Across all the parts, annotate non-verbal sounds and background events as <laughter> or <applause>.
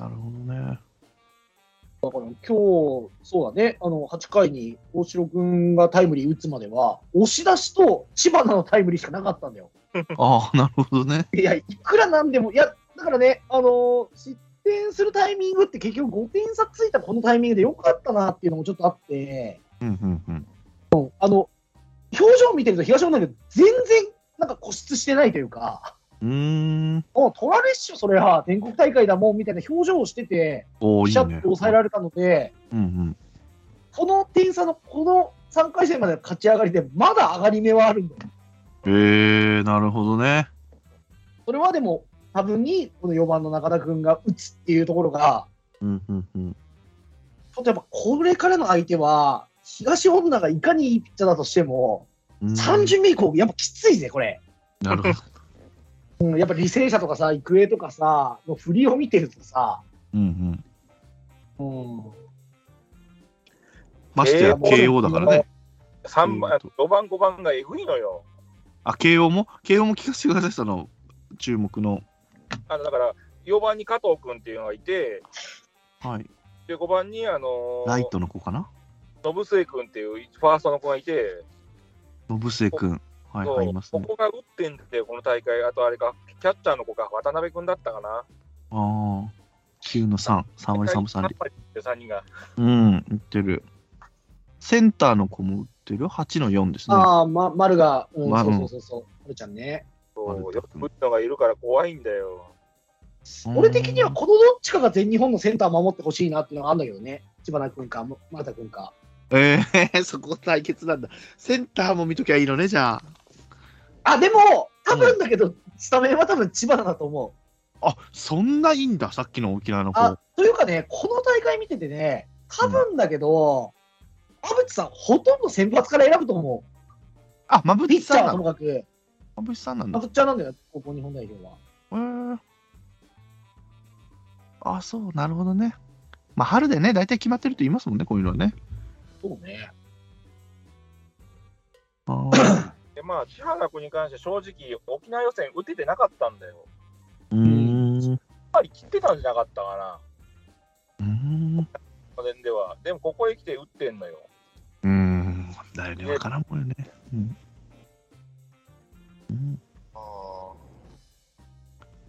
なるほどね。だから今日、そうだね、あの8回に大城君がタイムリー打つまでは、押し出しと千葉のタイムリーしかなかったんだよ。<laughs> ああ、なるほどね。いや、いくらなんでも、いや、だからね、あのー失点するタイミングって結局5点差ついたこのタイミングでよかったなっていうのもちょっとあって、うんうんうん。あの、表情見てると東恩納全然なんか固執してないというか、うーん。もう取られっしょ、それは、全国大会だもんみたいな表情をしてて、おシャッ。と抑えられたので、うんうん。この点差のこの3回戦までの勝ち上がりで、まだ上がり目はあるんだよ。ええー、なるほどね。それはでも、多分に、この4番の中田君が打つっていうところが、うんうんうん。ちょっとやっぱこれからの相手は、東恩納がいかにいいピッチャーだとしても、うん3巡目以降、やっぱきついぜ、これ。なるほど。うん、やっぱ履正社とかさ、育英とかさ、の振りを見てるとさ、うんうん。うん、ましてや、慶応だからね。3番、4番、5番がえぐいのよ。あ、慶応も？慶応も聞かせてください、その、注目の。あのだから、4番に加藤君っていうのがいて、はい。で5番に、あのーライトの子かな？信末君っていうファーストの子がいて、信末くん。はい、そ。ここが打ってんだよ、この大会。あとあれか、キャッチャーの子が渡辺君だったかな。ああ。9の3、3割3分3厘。3人が。うん、打ってる。センターの子も打ってる ?8 の4ですね。ああ、ま、丸が、うん、まそうそうそうそう、丸ちゃんね。そう、よく打つのがいるから怖いんだよ。うん俺的にはこのどっちかが全日本のセンター守ってほしいなっていうのがあるんだけどね。千葉君か、丸田君か。ええー、<laughs> そこ対決なんだ。センターも見ときゃいいのね、じゃあ。あ、でも、多分だけど、スタメンは多分千葉だと思う。あ、そんないいんだ、さっきの沖縄の子。あ、というかね、この大会見ててね、多分だけど、田淵さん、ほとんど先発から選ぶと思あ、まぶう。ピッチャーはちさんなのともかく、まぶちさんなんだ。まぶっちゃんなんだよ、ここ日本代表は。へーあ、そう、なるほどね。まあ、春でね、大体決まってると言いますもんね、こういうのはね。そうね。あー <laughs> で、まあ、千原君に関して正直、沖縄予選打ててなかったんだよ。うーん。やっぱり切ってたんじゃなかったかな、うーん。この辺では。でも、ここへ来て打ってんのよ。うーん。だよね、わからんもんよね。うん。うん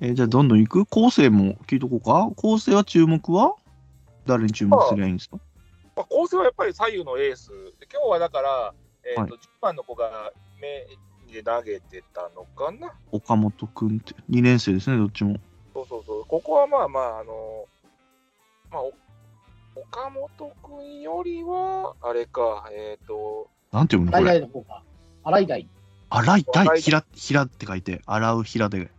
えーじゃあ、どんどん行く？構成も聞いとこうか？構成は注目は？誰に注目すりゃいいんですか？まあ、構成はやっぱり左右のエース。で今日はだから、えーとはい10番の子が目で投げてたのかな？岡本君って。2年生ですね、どっちも。そうそうそう。ここはまあまあ、あのまあ、お岡本君よりは、あれか、えっ、と、なんて読むの洗いこれ？台の方が。洗い台。洗い洗い台ひら、ひらって書いて、洗うひらで。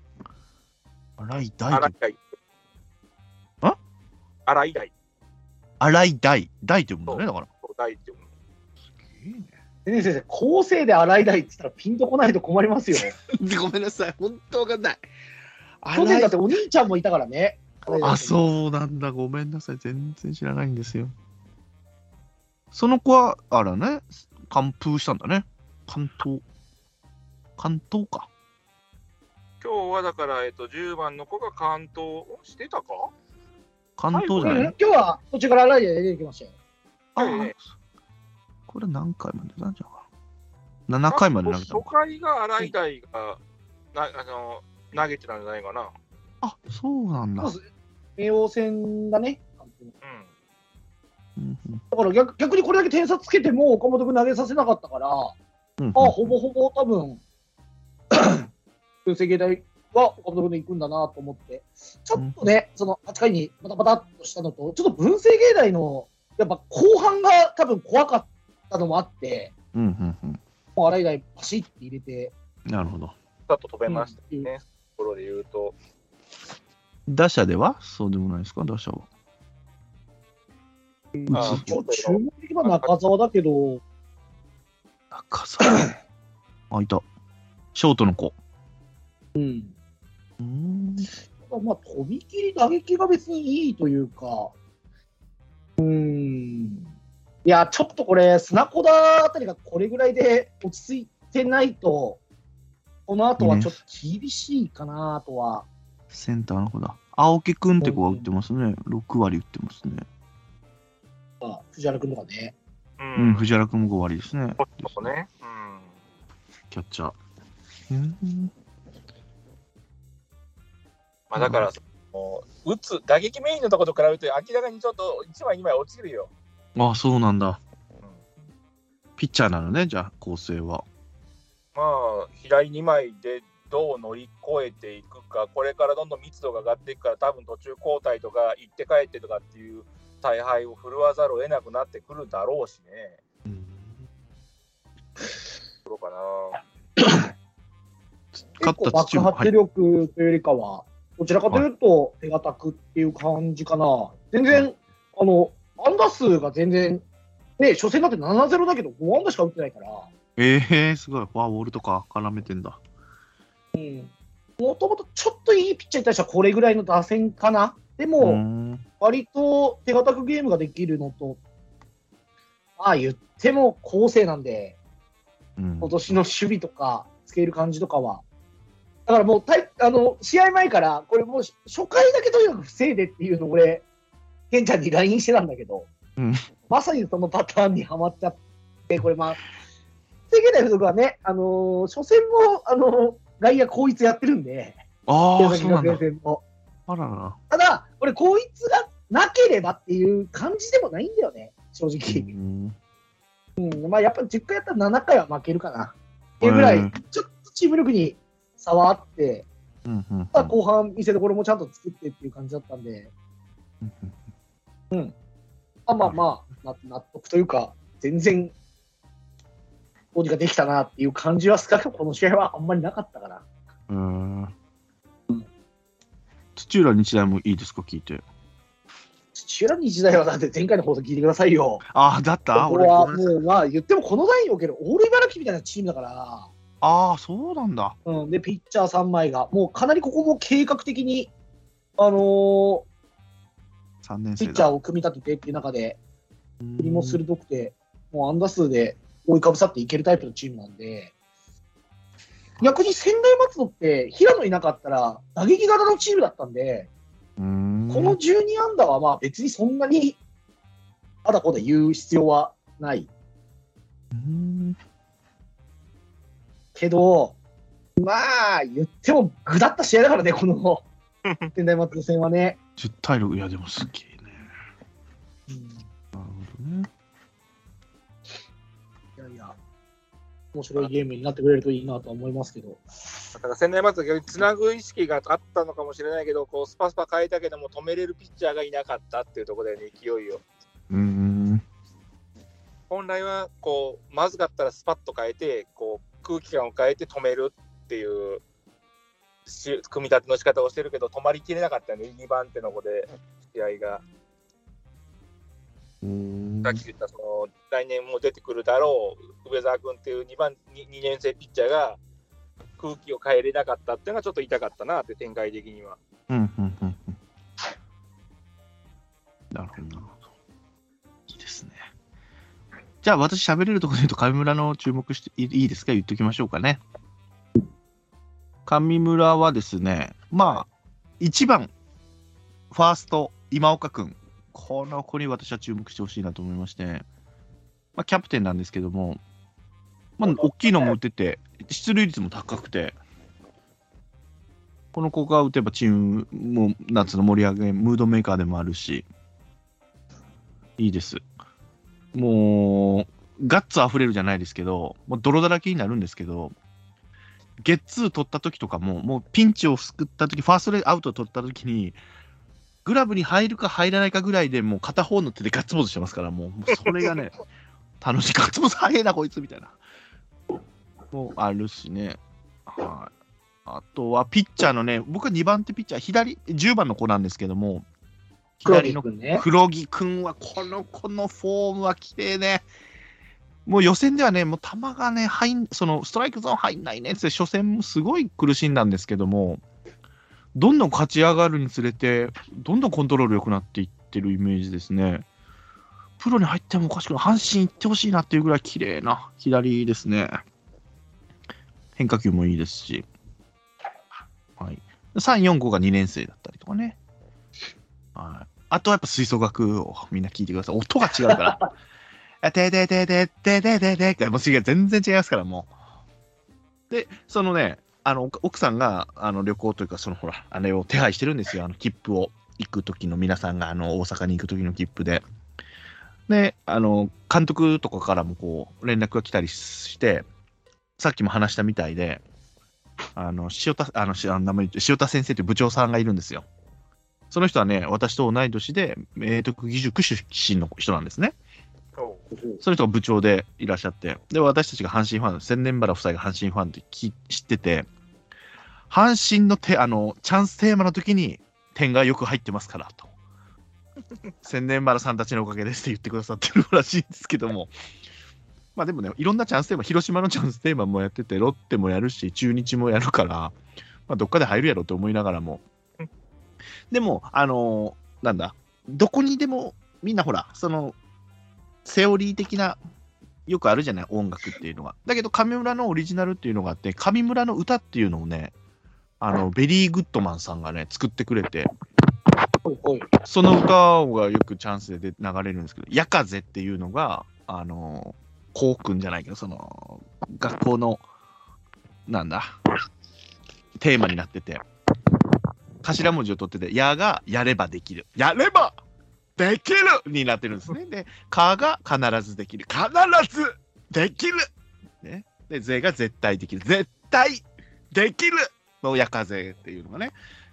洗い台洗い台。あ？洗い台。洗い台。台って読むんだね、だから。台って読む。いいね。先生先生、構成で洗い台って言ったらピンとこないと困りますよ。<laughs> ごめんなさい、本当わかんない。去年だってお兄ちゃんもいたからね。あ、そうなんだ。ごめんなさい。全然知らないんですよ。その子は、あらね、完封したんだね。関東。関東か。今日はだから、えっ、と、10番の子が関東してたか？関東じゃうんない、今日は途中から洗い台で出てきましたよ。あはいはいこれ何回までだじゃあ。7回まで投げたの初か。回が洗い台が、なあの投げてたんじゃないかな。あ、そうなんだ。冥王戦だね。うん。うんうんだから逆逆にこれだけ点差つけても岡本君投げさせなかったから、あうんうんほぼほぼ多分、分析大は岡本君で行くんだなと思って、ちょっとね、その8回にバタバタっとしたのと、ちょっと文星芸大のやっぱ後半が多分怖かったのもあって、うんうんうんもう洗い台パシッて入れて、なるほど。さっと飛べましたうんね。ところで言うと、打者では？そうでもないですか、打者は。あちょっと注目的な中澤だけど、中澤？あ、いた。ショートの子。うん、うーん。まあ、飛び切り打撃が別にいいというか、うーん、いや、ちょっとこれ、砂子田あたりがこれぐらいで落ち着いてないと、この後はちょっと厳しいかなとは。センターの子だ。青木くんって子が打ってますね。6割打ってますね。あ藤原君とかね。ううん、藤原くんも5割ですね。そうね。うん。キャッチャー。うん。まあだから、その打つ、打撃メインのところと比べて、明らかにちょっと1枚、2枚落ちるよ。ああ、そうなんだ。うんピッチャーなのね、じゃあ、構成は。まあ、左2枚でどう乗り越えていくか、これからどんどん密度が上がっていくから、多分途中交代とか、行って帰ってとかっていう大敗を振るわざるを得なくなってくるだろうしね。うん。どうかな。結勝構爆発力というよりかは、どちらかというと手堅くっていう感じかな。全然、あの、安打数が全然、ね、初戦だって7-0だけど5安打しか打ってないから、ええー、すごい。フォアボールとか絡めてんだ。もともとちょっといいピッチャーに対してはこれぐらいの打線かな。でうも、ん。割と手堅くゲームができるのと、まあ言っても構成なんで、うん今年の守備とか、つける感じとかは。だからもうたいあの、試合前から、これもう初回だけとにかく防いでっていうのを俺、ケンちゃんに LINE してたんだけど、うんまさにそのパターンにはまっちゃって、これまあ、世間大付属はね、あのー初戦も、あのー外野こいつやってるんで、ああ、そうなんだ。あらら。ただ、これこいつがなければっていう感じでもないんだよね、正う直。んうん、まあやっぱ10回やったら7回は負けるかな。っていうぐらい、うんちょっとチーム力に差はあって、うんうんただ後半見せ所もちゃんと作ってっていう感じだったんで、うんまあまあまあ、な納得というか、全然、どうにかできたなっていう感じは、少なくともこの試合はあんまりなかったから。うん。土浦日大もいいですか、聞いて。土浦日大はだって前回の放送聞いてくださいよ。ああ、だった？俺、はもうまあ言ってもこのラインにおけるオール茨城みたいなチームだから、ああ、そうなんだ。うん、で、ピッチャー3枚が、もうかなりここも計画的に、あのー3年生だ。ピッチャーを組み立ててっていう中で、うん振りも鋭くて、もうアンダー数で覆いかぶさっていけるタイプのチームなんで、逆に仙台松戸って、平野いなかったら、打撃型のチームだったんで、うんこの12安打はまあ別にそんなに、あだこだ言う必要はないうんけど、まあ、言ってもぐだった試合だからね、この <laughs> 仙台松戸戦はね。10対6、いや、でもすげえね。うんなるほどね。いやいや、面白いゲームになってくれるといいなとは思いますけど。だから専大松戸逆につなぐ意識があったのかもしれないけど、こうスパスパ変えたけども、止めれるピッチャーがいなかったっていうところで、ね、勢いを。うん。本来はこうまずかったらスパッと変えてこう空気感を変えて止めるっていうし組み立ての仕方をしてるけど止まりきれなかったよね2番手の子で試合が、うんさっき言ったその来年も出てくるだろう上澤君っていう2番 2, 2年生ピッチャーが空気を変えれなかったっていうのがちょっと痛かったなって展開的には。うんうんうんうんなるほど、なるほど。いいですね。じゃあ、私喋れるところで言うと、上村の注目していいいですか？言っときましょうかね。上村はですね、まあ、1番、ファースト、今岡君。この子に私は注目してほしいなと思いまして、まあ、キャプテンなんですけども、まあ、大きいのも打てて、出塁率も高くて、この子が打てばチームも夏の盛り上げ、ムードメーカーでもあるし、いいです。もう、ガッツ溢れるじゃないですけど、もう泥だらけになるんですけど、ゲッツー取った時とかも、もうピンチを救った時、ファーストでアウト取った時に、グラブに入るか入らないかぐらいでもう片方の手でガッツポーズしてますから、もうもうそれがね、<laughs> 楽しい。ガッツポーズ早いな、こいつみたいな。もうあるしね。はい。あとはピッチャーのね、僕は2番手ピッチャー、左、10番の子なんですけども、黒左の木君ね。黒木君は、この子のフォームは綺麗ね。もう予選ではね、もう球がね、入んそのストライクゾーン入んないねって、初戦もすごい苦しんだんですけども、どんどん勝ち上がるにつれて、どんどんコントロール良くなっていってるイメージですね。プロに入ってもおかしくない、阪神行ってほしいなっていうぐらい綺麗な左ですね。変化球もいいですし。はい、3、4、5が2年生だったりとかね。はいあとはやっぱ吹奏楽をみんな聞いてください。音が違うから。てでででででででって、もう全然違いますから、もう。で、そのね、あの、奥さんが、あの、旅行というか、そのほら、あれを手配してるんですよ、あの、切符を。行く時の皆さんが、あの、大阪に行く時の切符で。で、あの、監督とかからもこう、連絡が来たりして、さっきも話したみたいで、あの、塩田、あの、あの名前塩田先生という部長さんがいるんですよ。その人はね、私と同い年で、明徳義塾出身の人なんですね。おその人が部長でいらっしゃって、で、私たちが阪神ファン、千年原夫妻が阪神ファンってき知ってて、阪神のてあのチャンステーマの時に点がよく入ってますからと。<laughs> 千年原さんたちのおかげですって言ってくださってるらしいんですけども。まあでもね、いろんなチャンステーマ、広島のチャンステーマもやってて、ロッテもやるし、中日もやるから、まあ、どっかで入るやろと思いながらも。でも、あのーなんだ、どこにでも、みんなほら、その、セオリー的な、よくあるじゃない、音楽っていうのが。だけど、上村のオリジナルっていうのがあって、上村の歌っていうのをね、あの、ベリーグッドマンさんがね、作ってくれて、その歌がよくチャンスでで流れるんですけど、夜風っていうのが、あの、こうくんじゃないけど、その、学校の、なんだ、テーマになってて、頭文字を取ってて、やがやればできる。やればできるになってるんですね。で、かが必ずできる。必ずできるね。で、ぜが絶対できる。絶対できるのや風っていうのがね、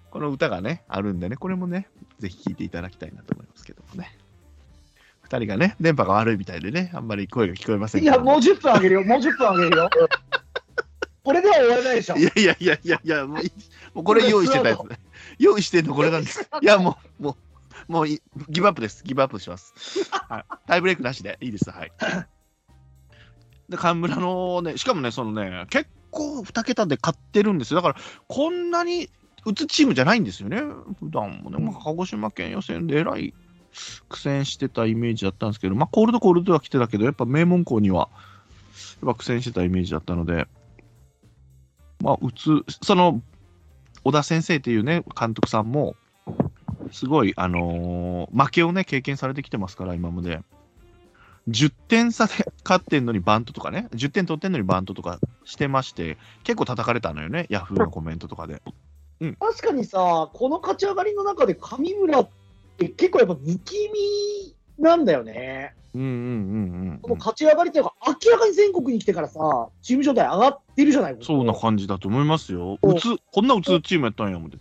この歌がね、あるんでね、これもね、ぜひ聴いていただきたいなと思いますけどもね。二人がね、電波が悪いみたいでね、あんまり声が聞こえませんいや、もう10分あげるよ、もう10分あげるよ。<laughs> これでは終わらないでしょ。いやいやいやいやいや、もうこれ用意してたやつ <laughs> ね。用意してんのこれなんです。いや、もう、もう、もういギブアップです。ギブアップします。はい、タイブレイクなしでいいです。はい。で、神村のね、しかもね、そのね、結構2桁で勝ってるんですよ。だから、こんなに打つチームじゃないんですよね。普段もね、まあ、鹿児島県予選でえらい苦戦してたイメージだったんですけど、まあ、コールドコールドは来てたけど、やっぱ名門校には、やっぱ苦戦してたイメージだったので、まあ、打つ、その、小田先生っていうね、監督さんも、すごい、あのー負けをね、経験されてきてますから、今まで。10点差で <laughs> 勝ってんのにバントとかね、10点取ってんのにバントとかしてまして、結構叩かれたのよね、ヤフーのコメントとかで。確かにさ、この勝ち上がりの中で上村って結構やっぱ不気味なんだよね。うんうんうんうんこの勝ち上がりっていうか、明らかに全国に来てからさ、チーム状態上がってるじゃないそうな感じだと思いますよ。打つ、こんな打つチームやったんや、思って。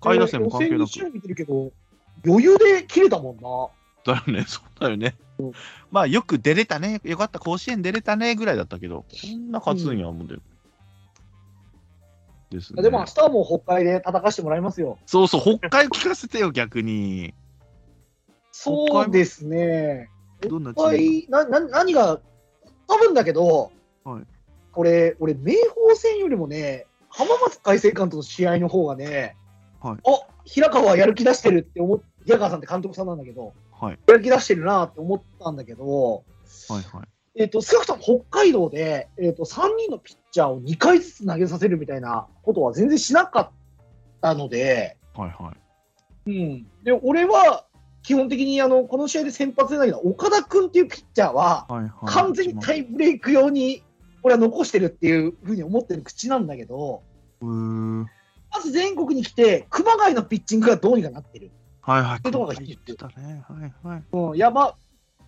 下位打線も関係なく予選。2見てるけど、余裕で切れたもんな。だよね、<laughs> そうだよね。まあ、よく出れたね、よかった、甲子園出れたねぐらいだったけど、こんな勝つんや、思って。ですね。でも明日はもう北海で戦わせてもらいますよ。そうそう、北海聞かせてよ、逆に。そうですね。な何が、多分だけど、はいこれ、俺、明豊戦よりもね、浜松開誠館との試合の方がね、はいあ平川やる気出してるって思っ平川さんって監督さんなんだけど、はい、やる気出してるなって思ったんだけど、はい、はい。えっと少なくとも北海道で、えっと3人のピッチャーを2回ずつ投げさせるみたいなことは全然しなかったので、はい、はい。うん、で俺は基本的にあのこの試合で先発で投げた岡田君っていうピッチャーは、はい、はい。完全にタイブレイク用に俺は残してるっていうふうに思ってる口なんだけど、うーん。まず全国に来て、熊谷のピッチングがどうにかなってる。はい、はい。いうところが言ってたね。はい、はい。うん、いや、まあ、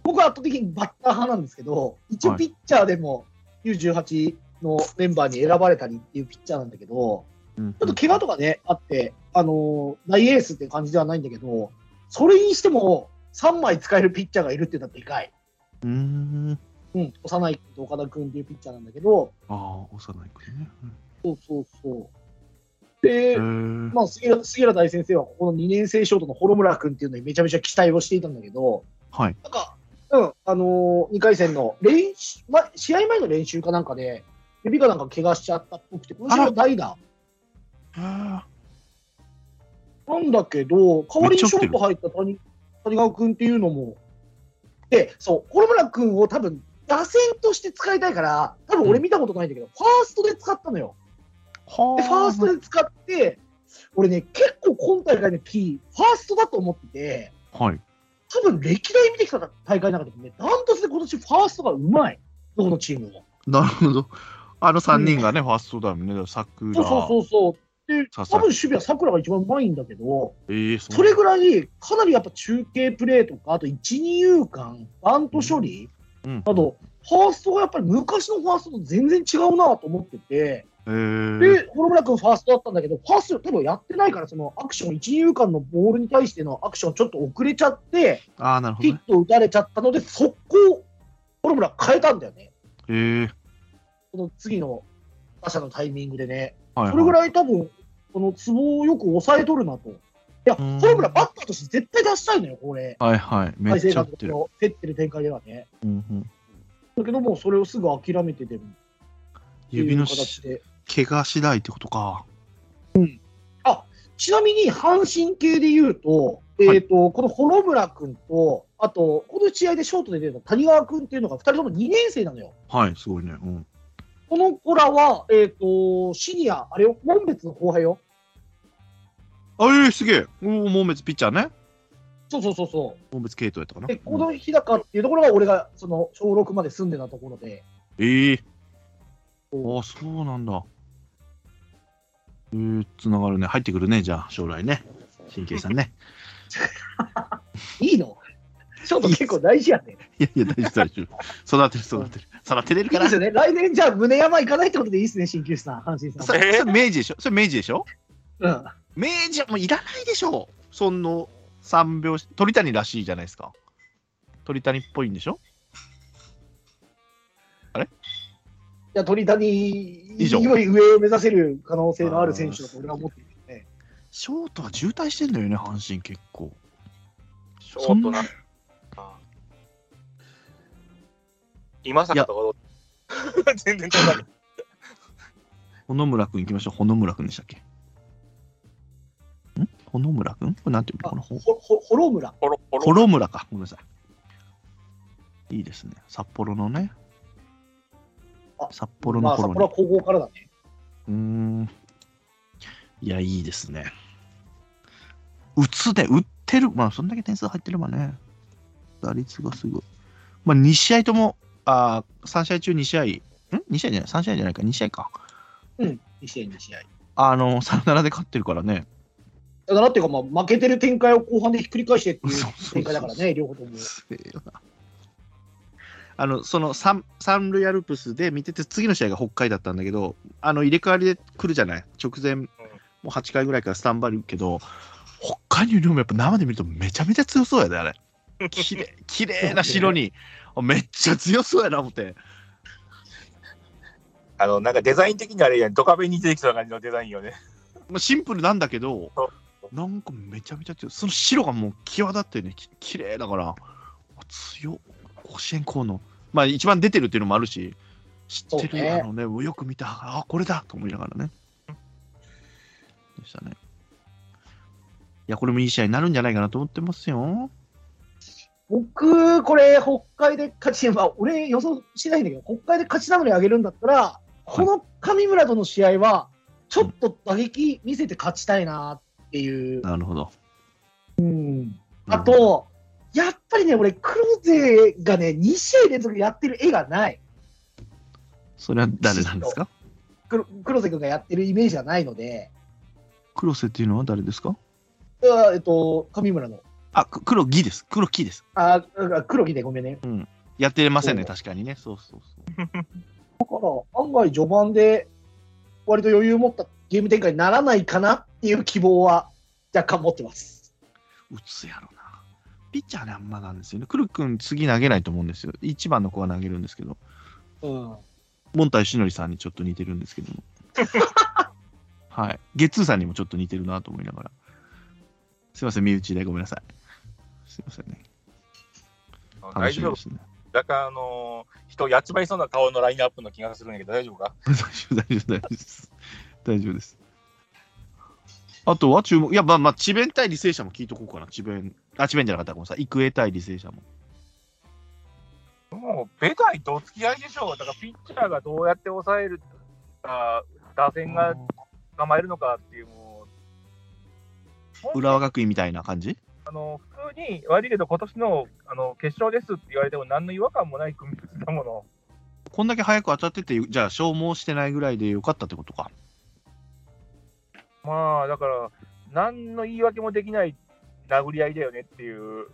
僕は圧倒的にバッター派なんですけど、一応はいピッチャーでも U18 のメンバーに選ばれたりっていうピッチャーなんだけど、うんちょっと怪我とかね、あって、あのー大エースって感じではないんだけど、それにしても3枚使えるピッチャーがいるっていうのはでかい。うーん。うん、幼い岡田君っていうピッチャーなんだけど、ああ、幼い子ね。そうそうそう。で、まあ、杉浦杉浦大先生はここの2年生ショートの幌村君っていうのにめちゃめちゃ期待をしていたんだけど、はい。なんか、うん、あのー、2回戦の練習、ま、試合前の練習かなんかで、指がなんか怪我しちゃったっぽくて、この試合は代打。あなんだけど、代わりにショート入った谷谷川君っていうのも、で、そう、幌村君を多分、打線として使いたいから、多分俺見たことないんだけど、ファーストで使ったのよ。ファーストで使って、俺ね、結構今大会のキー、ファーストだと思ってて、はい。多分歴代見てきた大会の中でもね、ダントツで今年ファーストがうまい。どこのチームも。なるほど。あの3人がね、ファーストだもんね。桜。そうそうそうそう。で、多分守備は桜が一番うまいんだけど、ええそれぐらい、かなりやっぱ中継プレーとか、あと1、2遊間、バント処理うん、など、ファーストがやっぱり昔のファーストと全然違うなと思ってて、えー、で、幌村君ファーストだったんだけど、ファースト多分やってないから、そのアクション、1、2遊間のボールに対してのアクションちょっと遅れちゃって、ああ、なるほどね。ヒット打たれちゃったので、速攻、幌村変えたんだよね。えー、その次の打者のタイミングでね。はい、はい。それぐらい多分、このツボをよく抑えとるなと。いや、うんホームランバッターとして絶対出したいのよ、これ。はいはい。めっちゃ打ってる。競ってる展開ではね。うんうん、だけども、それをすぐ諦めてでも指の形しで。怪我次第ってことか。ちなみに阪神系で言うと、えっ、と、この幌村君と、あと、この試合でショートで出た谷川君っていうのが2人とも2年生なのよ。はい、すごいね。うん。この子らは、えっ、と、シニア、あれよ、門別の後輩よ。あ、えー、すげえ。門別ピッチャーね。そうそうそうそう。門別系統やったかな。で、この日高っていうところが俺がその小6まで住んでたところで、ええー。ああ、そうなんだ。えー、つながるね。入ってくるね、じゃあ、将来ね。神経さんね。いいの？ショート結構大事やね。いやいや、大丈夫、大丈夫。育てる、育てる。育てれるから。そいいですよね。来年じゃあ胸山行かないってことでいいですね、鍼灸師さん、阪神さん。それ明治でしょ？それ明治でしょ？うん。明治はもういらないでしょその三拍子、鳥谷らしいじゃないですか。鳥谷っぽいんでしょ？いや、鳥谷以上より上を目指せる可能性のある選手だと俺は思っているね。ショートは渋滞してんだよね、阪神結構。ショートな。あ今坂とかどう？<laughs> 全然飛ばない。<laughs> ほの村くん行きましょう。ほの村くんでしたっけ？ん？ほの村くんこれなんていうの？このほほ、ほ、ほろ村。ポロポロほろ村か。ごめんなさい。いいですね。札幌のね。あ札幌まあ、札の頃に。幌は高校からだね。うーん。いや、いいですね。打つで、打ってる。まあ、そんだけ点数入ってればね。打率がすごい。まあ、2試合とも、あー3試合中2試合、ん ?2 試合じゃない ?3 試合じゃないか、2試合か。うん。2試合、2試合。あの、サヨナラで勝ってるからね。だからっていうか、まあ、負けてる展開を後半でひっくり返してっていうそうそうそう展開だからね、両方とも。すげえよなあの、その三三塁アルプスで見てて、次の試合が北海だったんだけど、あの、入れ替わりで来るじゃない？直前、もう8回ぐらいからスタンバイるけど、北海のユニフォームやっぱ生で見るとめちゃめちゃ強そうやで、あれ。きれい、きれいな白に、あめっちゃ強そうやな、思って。あの、なんかデザイン的にあれやん、ドカベンに出てきそうな感じのデザインよね。まあ、シンプルなんだけどそ、なんかめちゃめちゃ強い。その白がもう際立ってね、ききれいだから、あ強っ。甲子園校の、まあ一番出てるっていうのもあるし、知ってる、ねあのね、よく見た、あ、これだと思いながらね。でしたね。いや、これもいい試合になるんじゃないかなと思ってますよ。僕、これ、北海で勝ち、まあ、俺予想しないんだけど、北海で勝ち名乗り上げるんだったら、この上村との試合は、ちょっと打撃見せて勝ちたいなっていう。なるほど。うん。あと、やっぱりね、俺、黒勢がね、2試合連続やってる絵がない。それは誰なんですか？黒黒瀬君がやってるイメージはないので、黒瀬っていうのは誰ですか？えっと、上村の。あ、く黒木です。黒木です。あ、あ黒木でごめんね。やってませんね、確かにね。そうそうそう。<laughs> だから、案外序盤で、割と余裕を持ったゲーム展開にならないかなっていう希望は若干持ってます。打つやろな。ピッチャーね、あんまなんですよね。黒木君、次投げないと思うんですよ。1番の子は投げるんですけど、うん。モンタイシノリさんにちょっと似てるんですけども。<laughs> はい。ゲッツーさんにもちょっと似てるなと思いながら。すいません、身内でごめんなさい。すいませんね。楽大丈夫しみですね。だから、あのー人やっちまいそうな顔のラインナップの気がするんやけど、大丈夫か？<laughs> 大丈夫、大丈夫、大丈夫です。大丈夫です。あとは注目、いや、まあまあ、智弁対履正社も聞いとこうかな。智弁、あ、智弁じゃなかった、ごめんなさい。育英対履正社も。もう、ベタイとお付き合いでしょう。だから、ピッチャーがどうやって抑えるか、打線が構えるのかっていう、もう、浦和学院みたいな感じ？あの普通に悪いけど、今年のあの決勝ですって言われても、何の違和感もない組み合わせだもの。こんだけ早く当たってて、じゃあ消耗してないぐらいでよかったってことか。まあ、だから、何の言い訳もできない殴り合いだよねっていう。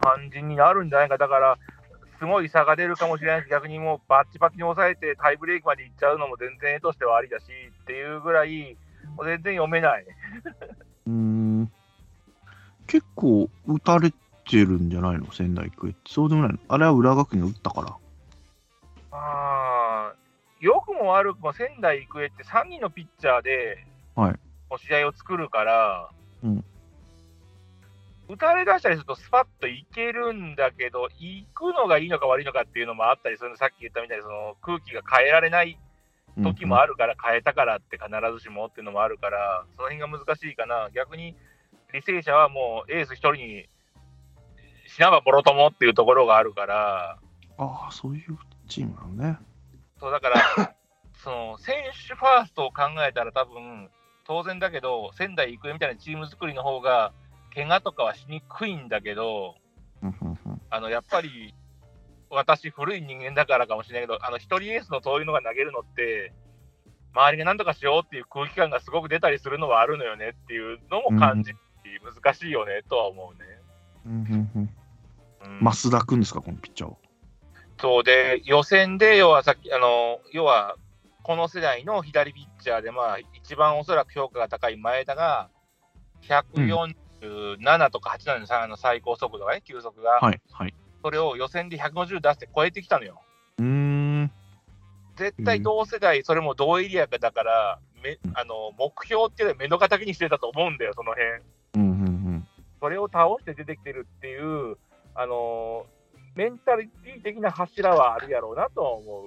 感じになるんじゃないか、だから、すごい差が出るかもしれないし、逆にもうバッチバチに抑えてタイブレークまでいっちゃうのも全然絵としてはありだしっていうぐらい、もう全然読めない。うーん。結構打たれてるんじゃないの？仙台育英って。そうでもないの？あれは浦和学院が打ったから。あー良くも悪くも仙台育英って3人のピッチャーで、はい試合を作るから、うん打たれ出したりするとスパッといけるんだけど、行くのがいいのか悪いのかっていうのもあったりするの、さっき言ったみたいにその空気が変えられない時もあるから、変えたからって必ずしもっていうのもあるから、その辺が難しいかな。逆に履正社はもうエース一人に死なばもろともっていうところがあるから、ああ、そういうチームなのね。そうだから、<coughs> その選手ファーストを考えたら、多分当然だけど、仙台育英みたいなチーム作りの方が、怪我とかはしにくいんだけど、うんうんうん。あのやっぱり私、古い人間だからかもしれないけど、あの一人エースのそういうのが投げるのって、周りがなんとかしようっていう空気感がすごく出たりするのはあるのよねっていうのも感じ、難しいよねとは思うね。うんうんうん。うん。増田君ですか、このピッチャーは？そうで、予選で、要はさっき、あの、要は、この世代の左ピッチャーで、まあ、一番おそらく評価が高い前田が、147とか8なんですあの最高速度がね、球速が、はい、はい。それを予選で150出して超えてきたのよ。うーん。絶対同世代、それも同エリアだから、めうんあの目標っていうのは目の敵にしてたと思うんだよ、その辺。うんうんそれを倒して出てきてるっていう、あのメンタリティ的な柱はあるやろうなとは思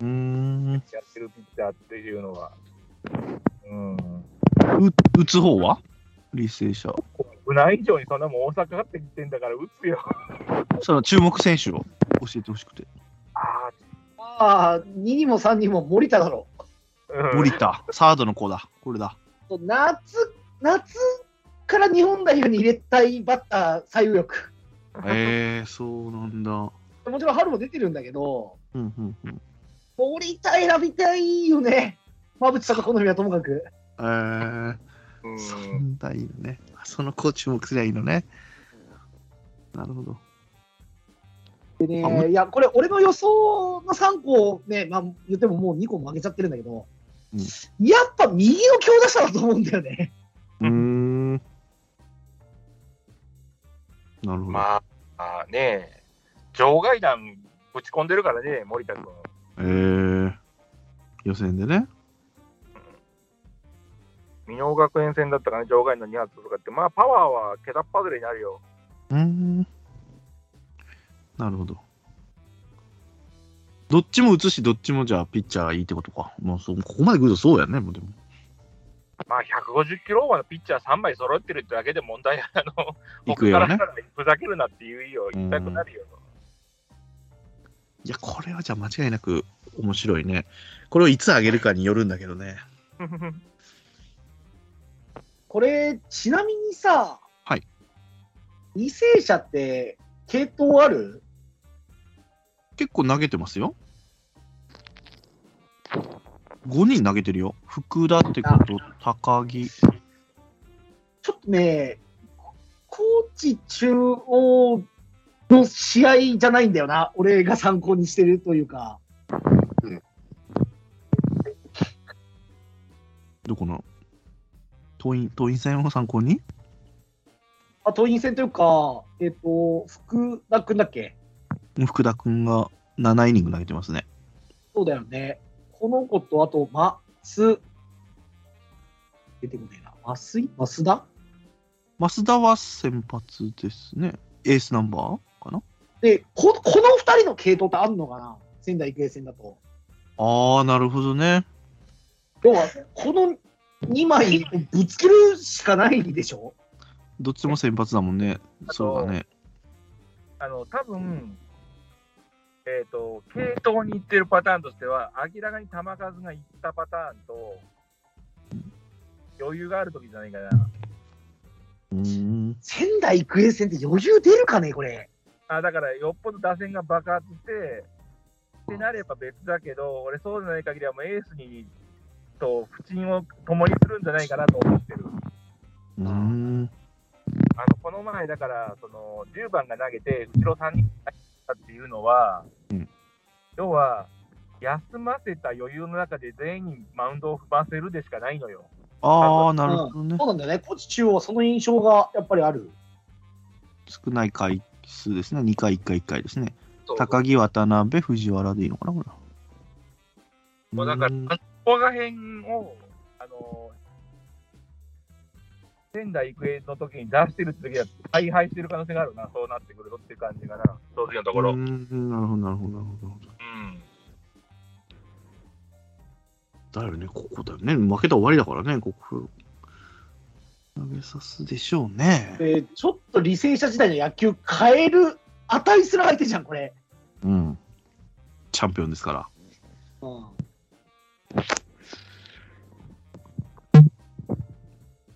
う。うん。やってるピッチャーっていうのは。うん。う打つ方は？履正社。うない以上にそんなもん大阪かってきてんだから打つよ。その注目選手を教えてほしくて。あああ、2にも3にも森田だろあ、森田、サードの子だ。これだ。う。夏、夏から日本代表に入れたいバッター最有力。えー、そうなんだ。もちろん春も出てるんだけど、うんうんうん。森田選びたいよね。馬淵さんの好みはともかく。えー、うんそんないいのね。その子注目すりゃいいのね。なるほど。でね、いや、これ、俺の予想の3個ね、まあ、言ってももう2個も上げちゃってるんだけど、うんやっぱ右の強打者だと思うんだよね。うーん。なるほど。まあ、まあね、場外弾ぶち込んでるからね、森田君。えー、予選でね。箕面学園戦だったかね、場外の2発とかって、まあ、パワーは桁っ外れになるよ。うーん。なるほど。どっちも打つし、どっちもじゃあピッチャーいいってことか。もうそうここまで来るとそうやね、もうでも。まあ、150キロオーバーのピッチャー3枚揃ってるってだけで問題、あの、行くよね僕からした。らふざけるなって言うよ、言いたくなるよ。いや、これはじゃあ間違いなく面白いね。これをいつ上げるかによるんだけどね。<laughs> これ、ちなみにさ、はい。履正社って、系統ある？結構投げてますよ。5人投げてるよ。福田ってこと、高木。ちょっとね、高知中央の試合じゃないんだよな。俺が参考にしてるというか。どこの？党員、党員戦を参考に？あ、党員戦というか、えっ、と、福田君だっけ？福田君が7イニング投げてますね。そうだよね。この子と、あと、松、出てこねえな。増井増田？増田は先発ですね。エースナンバーかな？で、ここの二人の系統ってあるのかな？仙台育英戦だと。ああ、なるほどね。要は、この2枚をぶつけるしかないでしょ？どっちも先発だもんね。そうだね。あの、多分えっ、と、系統に行ってるパターンとしては、明らかに球数がいったパターンと、余裕があるときじゃないかな。うーん。仙台育英戦って余裕出るかね、これ。あだから、よっぽど打線が爆発して、ってなれば別だけど、俺、そうじゃない限りはもうエースにと不沈を共にするんじゃないかなと思ってる。うーん。あのこの前、だからその10番が投げて、後ろ3人がったっていうのは、うん要は休ませた余裕の中で全員にマウンドを踏ませるでしかないのよ。ああ、なるほどねそ。うなんだよね。高知中央はその印象がやっぱりある。少ない回数ですね。2回、1回、1回ですね。高木、渡辺、藤原でいいのかな、これ。もうだから、うーんここら辺を、あの仙台育英の時に出してる時は大敗してる可能性があるな、そうなってくるとっていう感じかな、正直なところ。なるほど、なるほど、なるほど。だよね、ここだよね。負けたら終わりだからね、ここ。投げさすでしょうね。で、ちょっと履正社時代の野球変える値する相手じゃん、これ。うん。チャンピオンですから。うん。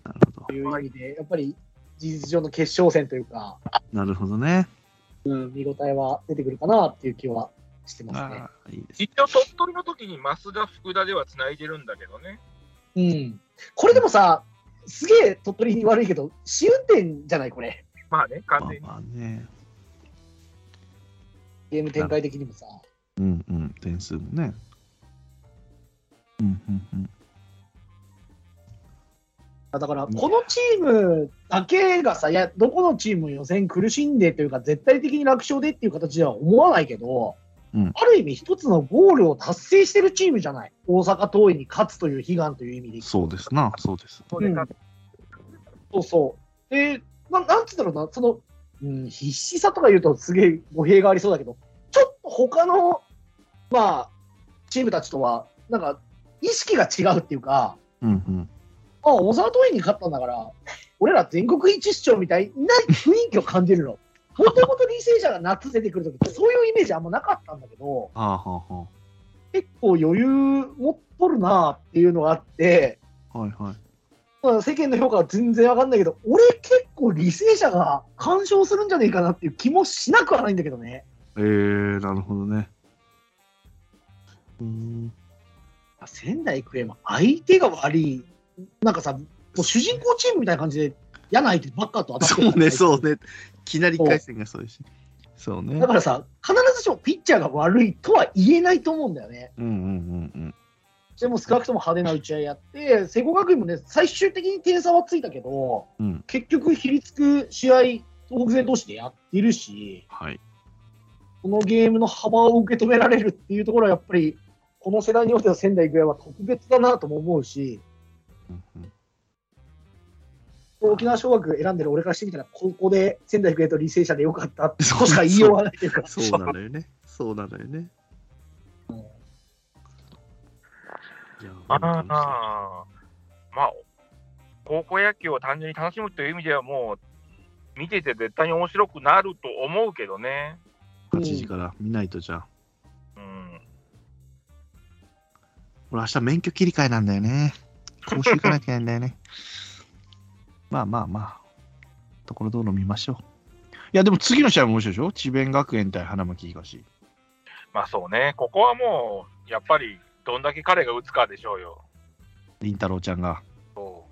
なるほという意味で、やっぱり事実上の決勝戦というか、ど。なるほどね。うん、見応えは出てくるかなっていう気はしてますね。ああ、いいです。一応、鳥取の時に増田、福田ではつないでるんだけどね。うん。これでもさ、すげえ鳥取に悪いけど、試運転じゃない、これ。まあね、完まあ全に。まあね。ゲーム展開的にもさ。うんうん、点数もね。うんうんうん。だから、このチームだけがさ、いや、どこのチームも予選苦しんでというか、絶対的に楽勝でっていう形では思わないけど、うんある意味、一つのゴールを達成してるチームじゃない。大阪桐蔭に勝つという悲願という意味でそうですな、そうです。そうでうんそうそう。で、ななんつうんだろうな、その、うん、必死さとか言うとすげえ語弊がありそうだけど、ちょっと他の、まあ、チームたちとは、なんか、意識が違うっていうか、うんうん。あ、大沢桐蔭に勝ったんだから、俺ら全国一主張みたいな雰囲気を感じるの。もともと履正社が夏出てくるときって、そういうイメージあんまなかったんだけど、結構余裕持っとるなっていうのがあって、あ。はいはい。まあ、世間の評価は全然わかんないけど、俺結構履正社が干渉するんじゃねえかなっていう気もしなくはないんだけどね。えー、なるほどね。うーん。仙台育英も相手が悪い、なんかさ、もう主人公チームみたいな感じで嫌な相手ばっかと当たってるそうね、そうね。いきなり回戦がそうですし。そうね。だからさ、必ずしもピッチャーが悪いとは言えないと思うんだよね。うんうんうんうん。でも少なくとも派手な打ち合いやって、聖光学院もね、最終的に点差はついたけど、うん。結局、ひりつく試合、東北勢同士でやってるし、はい。このゲームの幅を受け止められるっていうところは、やっぱり、この世代においては仙台育英は特別だなとも思うし、うんうん沖縄尚学選んでる俺からしてみたら、ここで仙台育英と履正社でよかったと <laughs> そうしか言いようがないというか、そうなのよね。そうなのよね。うんいやああ、まあ、高校野球を単純に楽しむという意味では、もう、見てて絶対に面白くなると思うけどね。8時から見ないとじゃあ。うん。俺明日免許切り替えなんだよね。講習行かなきゃいけないんだよね。<laughs> まあまあまあ。ところどころ見ましょう。いやでも次の試合も面白いでしょ？智弁学園対花巻東。まあそうね、ここはもう、やっぱり、どんだけ彼が打つかでしょうよ。凛太郎ちゃんが。そ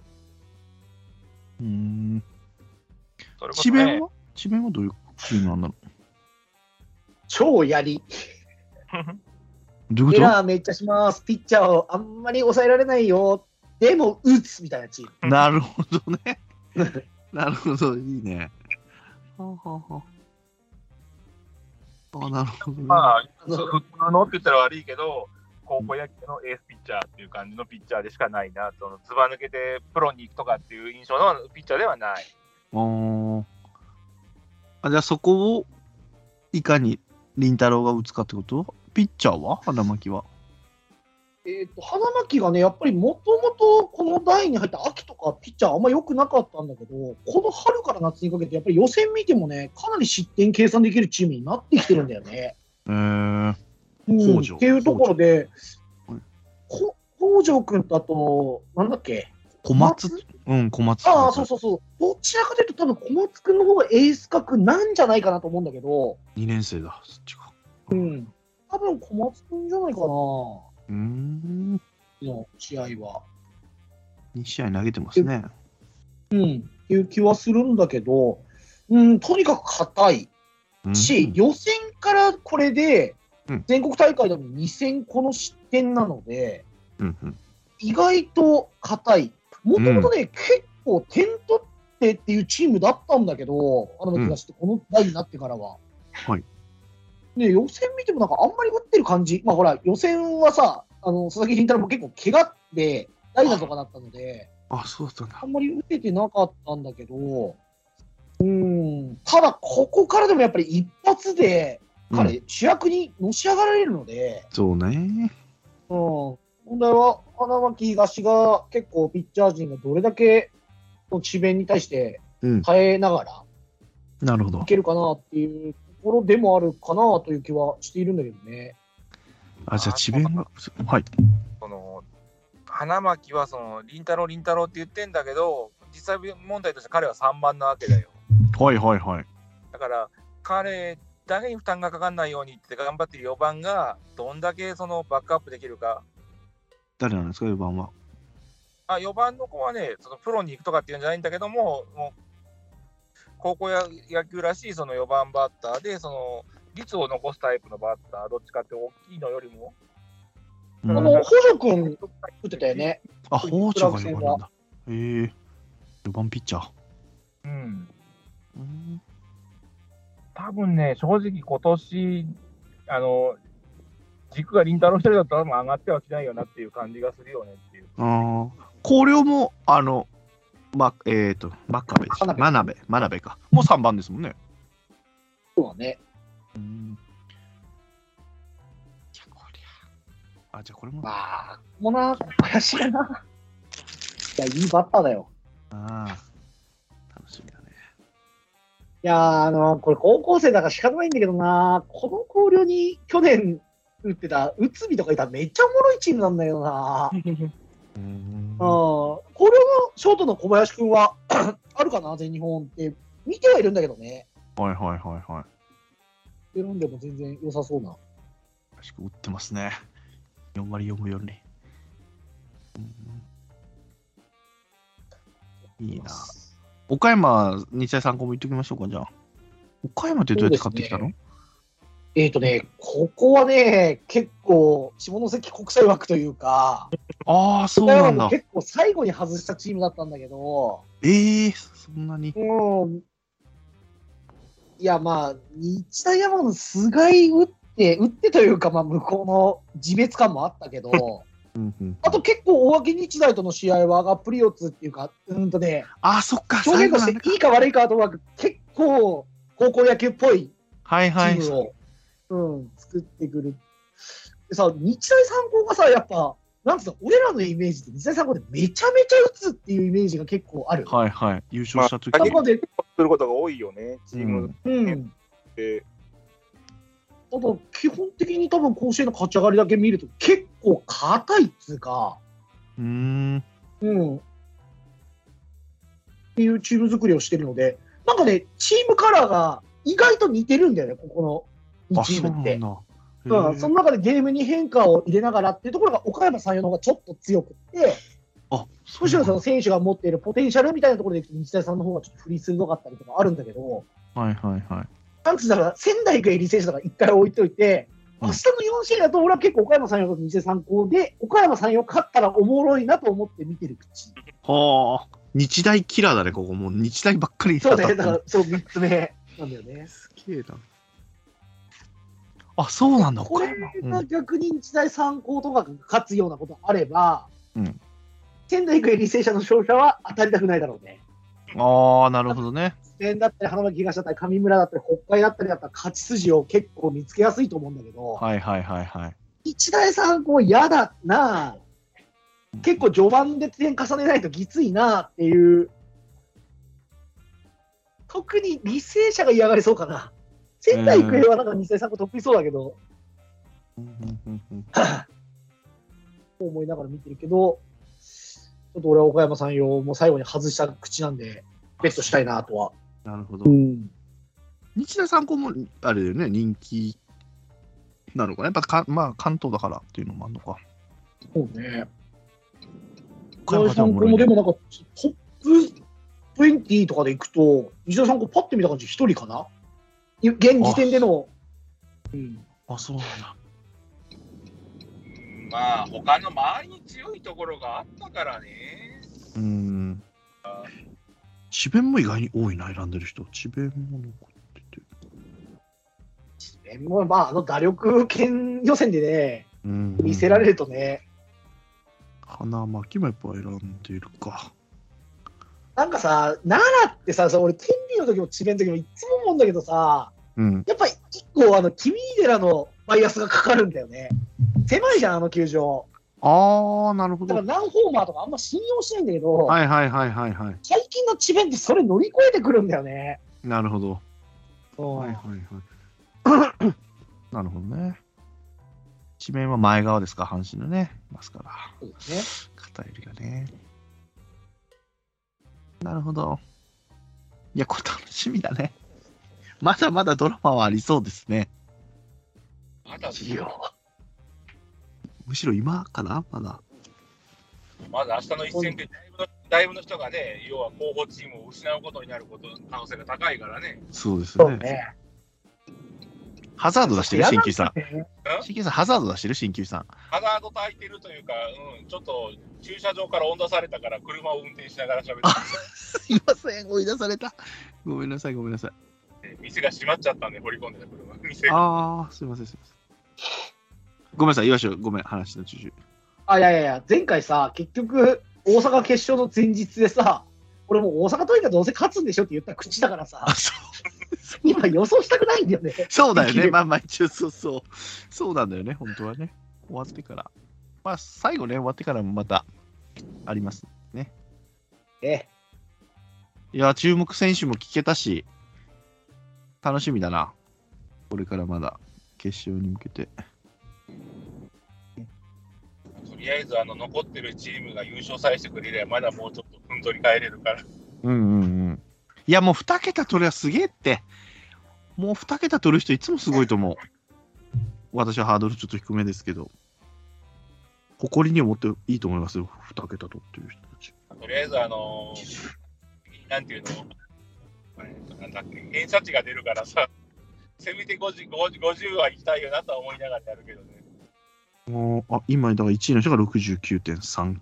うーん。うそれこそね智弁は？智弁はどういうチームなんだろ超やり。<laughs> うどういうこエラーめっちゃします。ピッチャーをあんまり抑えられないよ。でも打つみたいなチーム。となるほどね。<laughs> なるほど、いいね。はあはあはあ。あなるほどね。まあ、普通のって言ったら悪いけど、高校野球のエースピッチャーっていう感じのピッチャーでしかないな、そのずば抜けてプロに行くとかっていう印象のピッチャーではない。あーあじゃあそこをいかに凛太郎が打つかってこと？ピッチャーは？花巻は。えっ、と、花巻がね、やっぱりもともとこの代に入った秋とかピッチャーあんま良くなかったんだけど、この春から夏にかけて、やっぱり予選見てもね、かなり失点計算できるチームになってきてるんだよね。えー、うん、っていうところではい、こ北条君とあと、なんだっけ、小松？うん、小松。ああ、そうそうそう。どちらかというと、多分小松くんの方がエース格なんじゃないかなと思うんだけど、2年生だ、そっちが。うん。多分小松くんじゃないかな、こうーん。の試合は。2試合投げてますね。うん。っていう気はするんだけど、うん、とにかく硬いうんし、予選からこれでうん、全国大会でも2000個の失点なので、うんうん。意外と硬い。もともとね、結構点取ってっていうチームだったんだけど、あのこの代になってからは。はい。ね、予選見てもなんかあんまり打ってる感じ。まあほら、予選はさ、あの、佐々木麟太郎も結構怪我で代打とかだったので、あ、そうだったんだあ。んまり打ててなかったんだけど、うん、ただここからでもやっぱり一発でうん彼、主役にのし上がられるので、そうね。うん、問題は花巻東が結構ピッチャー陣がどれだけこの智弁に対してうん。耐えながらなるほどい。けるかなっていうところでもあるかなという気はしているんだけどね。あ、じゃあ、智弁が。はい。その花巻はその凛太郎凛太郎って言ってんだけど実際問題として彼は3番なわけだよはいはいはい。だから彼だけに負担がかかんないようにって頑張ってる4番がどんだけそのバックアップできるか誰なんですか、4番は。あ4番の子はねそのプロに行くとかっていうんじゃないんだけどももう高校や野球らしいその4番バッターでその率を残すタイプのバッターどっちかって大きいのよりもうんあの、補助君打ってたよね。あ、包丁が4番なんだ。へえ。4番ピッチャー。うんうん多分ね、正直今年、あの、軸が凛太郎一人だったら多分上がってはきないよなっていう感じがするよねっていう。ああ。広陵も、あの、ま、えっ、ー、と、真壁でした。真真鍋。真鍋か。もう3番ですもんね。そうだね。うん。いや、こりゃ。あ、じゃあこれも。あまあ、もうな、怪しいな。いや、いいバッターだよ。あ。楽しみだね。いやー、あの、これ高校生だから仕方ないんだけどな、この広陵に去年打ってた内海とかいたらめっちゃおもろいチームなんだけどな。<laughs> うんうん。広陵のショートの小林くんは <coughs> あるかな、全日本って。見てはいるんだけどね。はいはいはいはい。選んでも全然良さそうな。確か打ってますね。4割4分4厘。うんいいな。岡山、日大三高も言っときましょうか、じゃあ。岡山ってどうやって買ってきたの、えっ、とね、ここはね、結構、下関国際枠というか、ああ、そう岡なんだ。結構最後に外したチームだったんだけど、ええそんなに？うん。いや、まあ、日大山の菅井打って、打ってというか、まあ、向こうの自滅感もあったけど、<laughs> あと結構、大垣日大との試合は、がプリオツっていうか、うんとね、ああ、そっか、表現としていいか悪いかはともかく、結構、高校野球っぽいはいはい。うん、作ってくる。でさ、日大三高がさ、やっぱ、なんつうの、俺らのイメージって、日大三高でめちゃめちゃ打つっていうイメージが結構ある。はいはい。優勝した時まあることが多いよね、チームうん。で。ただ、基本的に多分甲子園の勝ち上がりだけ見ると、結構硬いっつうか、うーん。うん。っていうチーム作りをしてるので、なんかね、チームカラーが意外と似てるんだよね、ここのあ、2チそうームって。うん、その中でゲームに変化を入れながらっていうところが岡山山陽の方がちょっと強くって、あ、むしろその選手が持っているポテンシャルみたいなところで日大さんの方がちょっとフリー鋭かったりとかあるんだけど、はいはいはい。なんつうだから仙台育英リ選手とか一回置いといて、うん明日の4試合だと俺は結構岡山山陽と日大三高で、岡山山陽勝ったらおもろいなと思って見てる口。はあ。日大キラーだね、ここ。もう日大ばっかりそうだね、だからそう3つ目なんだよね。すげえな。あ、そうなんだ。これが逆に日大三高とかが勝つようなことあれば、うん仙台育英履正社の勝者は当たりたくないだろうね。ああ、なるほどね。仙だったり花巻東だったり上村だったり北海だったりだったら勝ち筋を結構見つけやすいと思うんだけど、はいはいはいはい。日大三高嫌だな結構序盤で点重ねないときついなっていう特に履正社が嫌がりそうかな仙台育英はなんか日大三高得意そうだけど、うんうんうんうん思いながら見てるけど、ちょっと俺は岡山さん用、もう最後に外した口なんで、ベットしたいなとは。なるほど。ん。日大三高も、あれだよね、人気なのかな。やっぱか、まあ、関東だからっていうのもあるのか。そうね。岡山日大三高もでもなんか、トップ20とかでいくと、日大三高パッて見た感じ、一人かない現時点での。うん。あ、そうなんだ。まあ、他の周りに強いところがあったからね。うーん。智弁も意外に多いな、選んでる人。智弁も残ってて。えもうまあ、あの打力圏予選でね、うん。見せられるとね、花巻もやっぱ選んでるか。なんかさ、奈良ってさ、さ俺、天理の時も智弁の時もいつも思うんだけどさ、うん。やっぱり一個、あの、君寺のバイアスがかかるんだよね。狭いじゃん、あの球場。ああ、なるほど。だから、は何ホーマーとかあんま信用しないんだけど、いはいはいはいはい。最近の智弁ってそれ乗り越えてくるんだよね。なるほど。うんはいはいはい。なるほどね。智弁は前側ですか、阪神のね。いますから。そうですね。片入りがね。なるほど。いや、これ楽しみだね。まだまだドラマはありそうですね。まだ、いやむしろ今かな？まだ。まだ明日の一戦でだいぶのだいぶの人がね、要は候補チームを失うことになること可能性が高いからね。そうですね。ね。ハザード出してる？新旧さん。ね新旧さん、ハザード出してる？新旧さん。ハザード焚いてるというか、うん、ちょっと駐車場から追い出されたから車を運転しながら喋って <laughs> すいません、追い出された。ごめんなさい、ごめんなさい。て、店が閉まっちゃったんで、掘り込んでた車。<laughs> 店がああ、すいません、すいません。ごめんなさい、言わしょう。ごめん、話の中止。あ、いやいやいや、前回さ、結局、大阪決勝の前日でさ、俺もう大阪桐蔭がどうせ勝つんでしょって言った口だからさあ、、そう。今予想したくないんだよね。そうだよね。まあまあ、一応そうそう。そうなんだよね、本当はね。終わってから。まあ、最後ね、終わってからもまたあります。えいや、注目選手も聞けたし、楽しみだな。これからまだ決勝に向けて。とりあえずあの残ってるチームが優勝さえしてくれれば、まだもうちょっとふんぞり返れるから。うんうんうん。いや、もう2桁取ればすげえって。もう2桁取る人いつもすごいと思う。私はハードルちょっと低めですけど。誇りに思っていいと思いますよ。2桁取ってる人たち。とりあえず、あのーなんていうの、えっとなんだっけ、偏差値が出るからさ、せめて 50, 50, 50は行きたいよなとは思いながらやるけどね。もうあ今、だから1位の人が69.39ですね。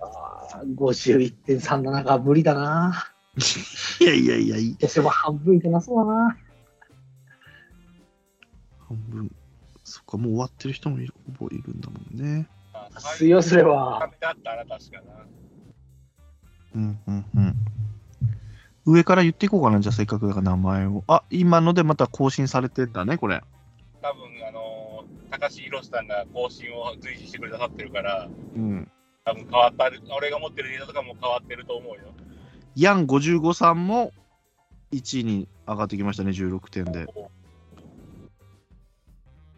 あー51.37が無理だな。いやいやいや、いい。決勝も半分いけなそうだな。半分。そっか、もう終わってる人もいるほぼいるんだもんね。まあ通用すればダメだったら確かな。うんうんうん。上から言っていこうかな、じゃあせっかくだから名前を。あ、今のでまた更新されてんだね、これ。多分あのー高橋宏さんが更新を随時してくださってるから、うん。多分変わったる、俺が持ってるデータとかも変わってると思うよ。ヤン55さんも1位に上がってきましたね、16点で。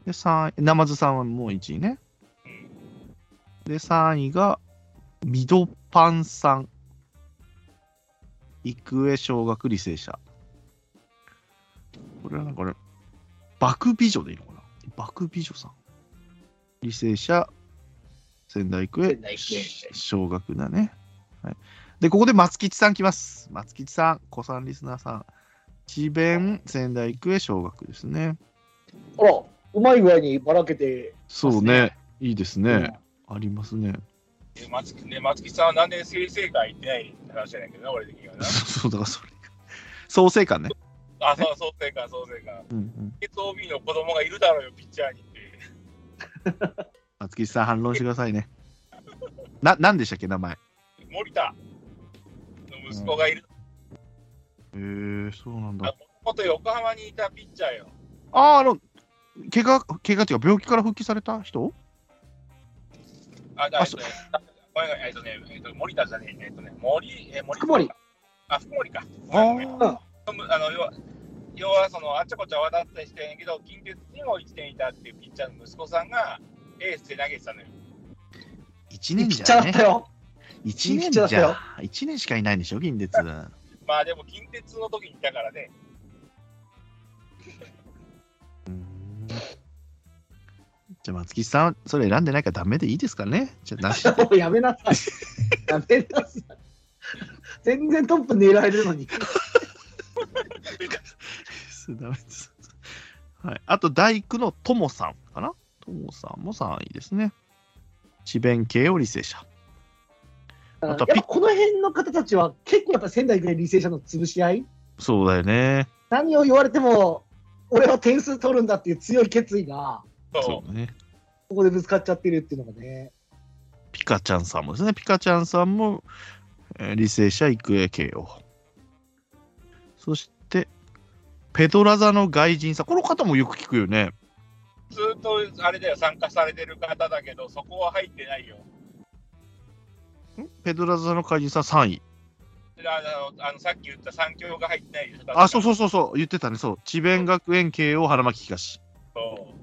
で、3位、ナマズさんはもう1位ね。うんで、3位が、ミドパンさん。育英小学履正社。これはなんかこれ、爆美女でいいのかな？爆美女さん。履正社、仙台育英小学だね。はい、で、ここで松吉さん来ます。松吉さん、子さんリスナーさん。智弁、仙台育英小学ですね。あら、うまい具合にばらけて、そうね。いいですね。うんありますね。で松木ね、松木さんはなんで生成会行ってないって話じゃないけどな、俺的にはな。そう、<laughs> だからそれ。<laughs> 創成館ね。あ、そう、創成館、創成館。うんうん。SOB の子供がいるだろうよ、ピッチャーにって。<laughs> 松吉さん、反論してくださいね。な、なんでしたっけ、名前。森田の息子がいる。へえー、そうなんだ。あ元横浜にいたピッチャーよ。ああ、あの、怪我、怪我っていうか、病気から復帰された人？あ、だあえっとね、ごめんごめんえっとね、えっと、森田じゃねえ、えっとね、森、え、森福森。あ、福森か。ああ。あの要は要はそのあっちゃこっちゃ渡ったりしてんやけど、近鉄にも1年いたっていうピッチャーの息子さんがエースで投げてたのよ。1年じいいピッチャーゃね。だったよ。1いいピ年じゃ、1年しかいないんでしょ、銀鉄。<laughs> まあでも近鉄の時にいたからね。じゃあ松木さん、それ選んでないからダメでいいですかね？じゃあなし。も <laughs> うやめなさい。やめなさい。全然トップ狙えるのに。ダメです。はい。あと、大工のともさんかな？ともさんも3位ですね。智弁慶応履正社。やっぱこの辺の方たちは結構やっぱ仙台育英履正社の潰し合い？そうだよね。何を言われても俺は点数取るんだっていう強い決意がそそうだね。ここでぶつかっちゃってるっていうのがね。ピカちゃんさんもですね。ピカちゃんさんも、えー履正社育英慶応。そして、ペドラザの外人さん。この方もよく聞くよね。う。ずっとあれだよ、参加されてる方だけど、そこは入ってないよ。ん？ペドラザの外人さん3位。あのあのさっき言った三強が入ってない。あ、そうそうそうそう。言ってたね。そう。智弁学園慶応花巻東。そう。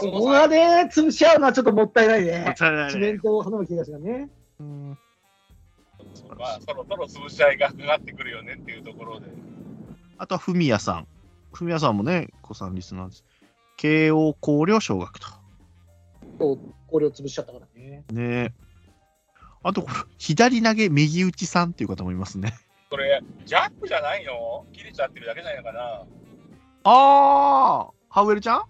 そこがね、潰し合うのはちょっともったいないね。もったい智弁と花巻東がね。うんまあ、そろそろ潰し合いがかかってくるよねっていうところで。あとは文也さん。文也さんもね、子さんリスナーです。慶応広陵小学と。そう、これを潰しちゃったからね。ねあと、左投げ右打ちさんっていう方もいますね。これ、ジャックじゃないの？切れちゃってるだけじゃないのかな？あー、ハウエルちゃん？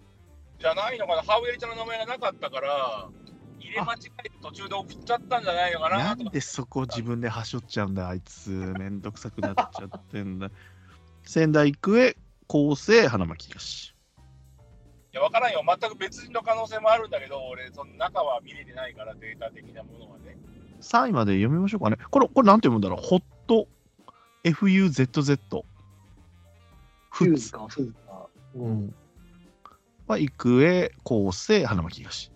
じゃないのかな？ハウエルちゃんの名前がなかったから、入れ間違えて途中で送っちゃったんじゃないのかななん。でそこ自分ではしょっちゃうんだ、あいつ。めんどくさくなっちゃってんだ。<laughs> 仙台育英、厚生、花巻東。いや、わからんよ。全く別人の可能性もあるんだけど、俺、その中は見れてないから、データ的なものはね。3位まで読みましょうかね。これ、これなんて読むんだろう？ホット、FUZZ。フーズ。か、フーズか。う。うんん。は、育英、厚生、花巻東。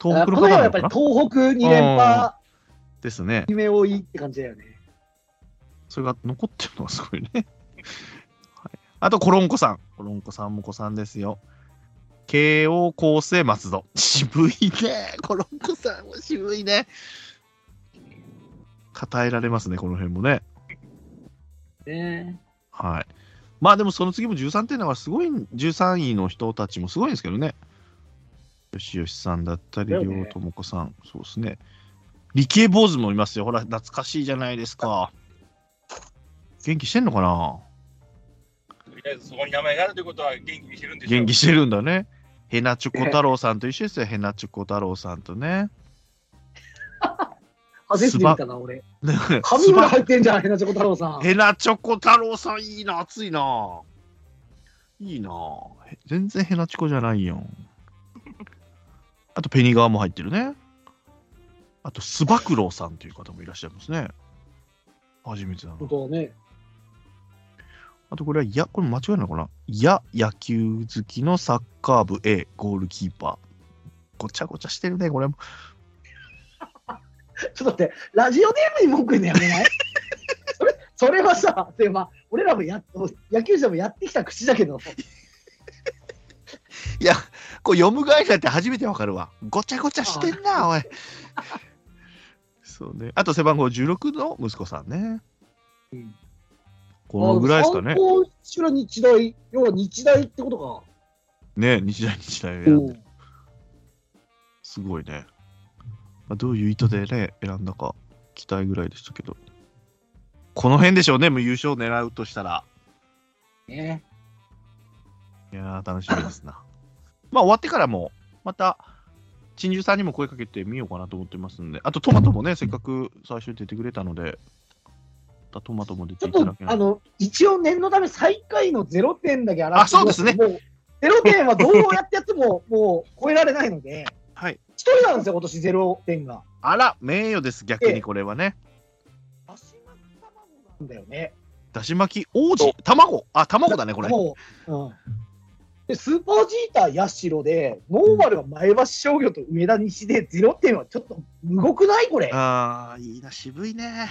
東あ北のこの辺はやっぱり東北2連覇ですね。夢追いって感じだよね。それが残ってるのがすごいね。はい、あと、コロンコさん。コロンコさんも子さんですよ。慶応厚生松戸。渋いね。コロンコさんも渋いね。<laughs> 語えられますね、この辺もね。ねはい。まあでもその次も13点だからすごい、13位の人たちもすごいんですけどね。よしよしさんだったり、だよねりょうともこさん、そうですね。理系坊主もいますよ。ほら、懐かしいじゃないですか。元気してんのかな？とりあえずそこに名前があるということは元気にしてるんでしょ元気してるんだね。ヘナチョコ太郎さんと一緒ですよ。ヘナチョコ太郎さんとね。初めて見たな、俺。ね髪入ってんじゃん、ヘナチョコ太郎さん。ヘナチョコ太郎さんいいな、熱いな。いいな。へ全然ヘナチョコじゃないよ。あと、ペニガーも入ってるね。あと、スバクロウさんという方もいらっしゃいますね。初めてだな本。当ね。あと、これは、いや、これ間違いないのかな。いや、野球好きのサッカー部 A、ゴールキーパー。ごちゃごちゃしてるね、これも。ちょっと待って、ラジオネームに文句言うのやめない？<laughs> それそれはさ、でまあ、俺らもやっ野球者もやってきた口だけど、いや、こう読む側になって初めてわかるわ。ごちゃごちゃしてんな、おい。そうね。あと背番号16の息子さんね。うんこのぐらいですかね後ろ日大、要は日大ってことか。ね日大日大。すごいね。まあ、どういう意図でね、選んだか期待ぐらいでしたけど。この辺でしょうね、もう優勝狙うとしたら。ね、いやー、楽しみですな。<laughs> まあ、終わってからも、また、珍獣さんにも声かけてみようかなと思ってますんで、あとトマトもね、せっかく最初に出てくれたので、またトマトも出ていただけ、ないあの、一応念のため最下位の0点だけてあそうですねもう、0点はどうやってやっても、もう超えられないので、はい。一人なんですよ、今年0点が。あら、名誉です、逆にこれはね。足巻き卵なんだよね。だし巻き王子、卵？あ、卵だね、これ。もううんでスーパージーター社で、ノーマルが前橋商業と上田西で0点はちょっとむごくない？これ。あー、いいな、渋いね。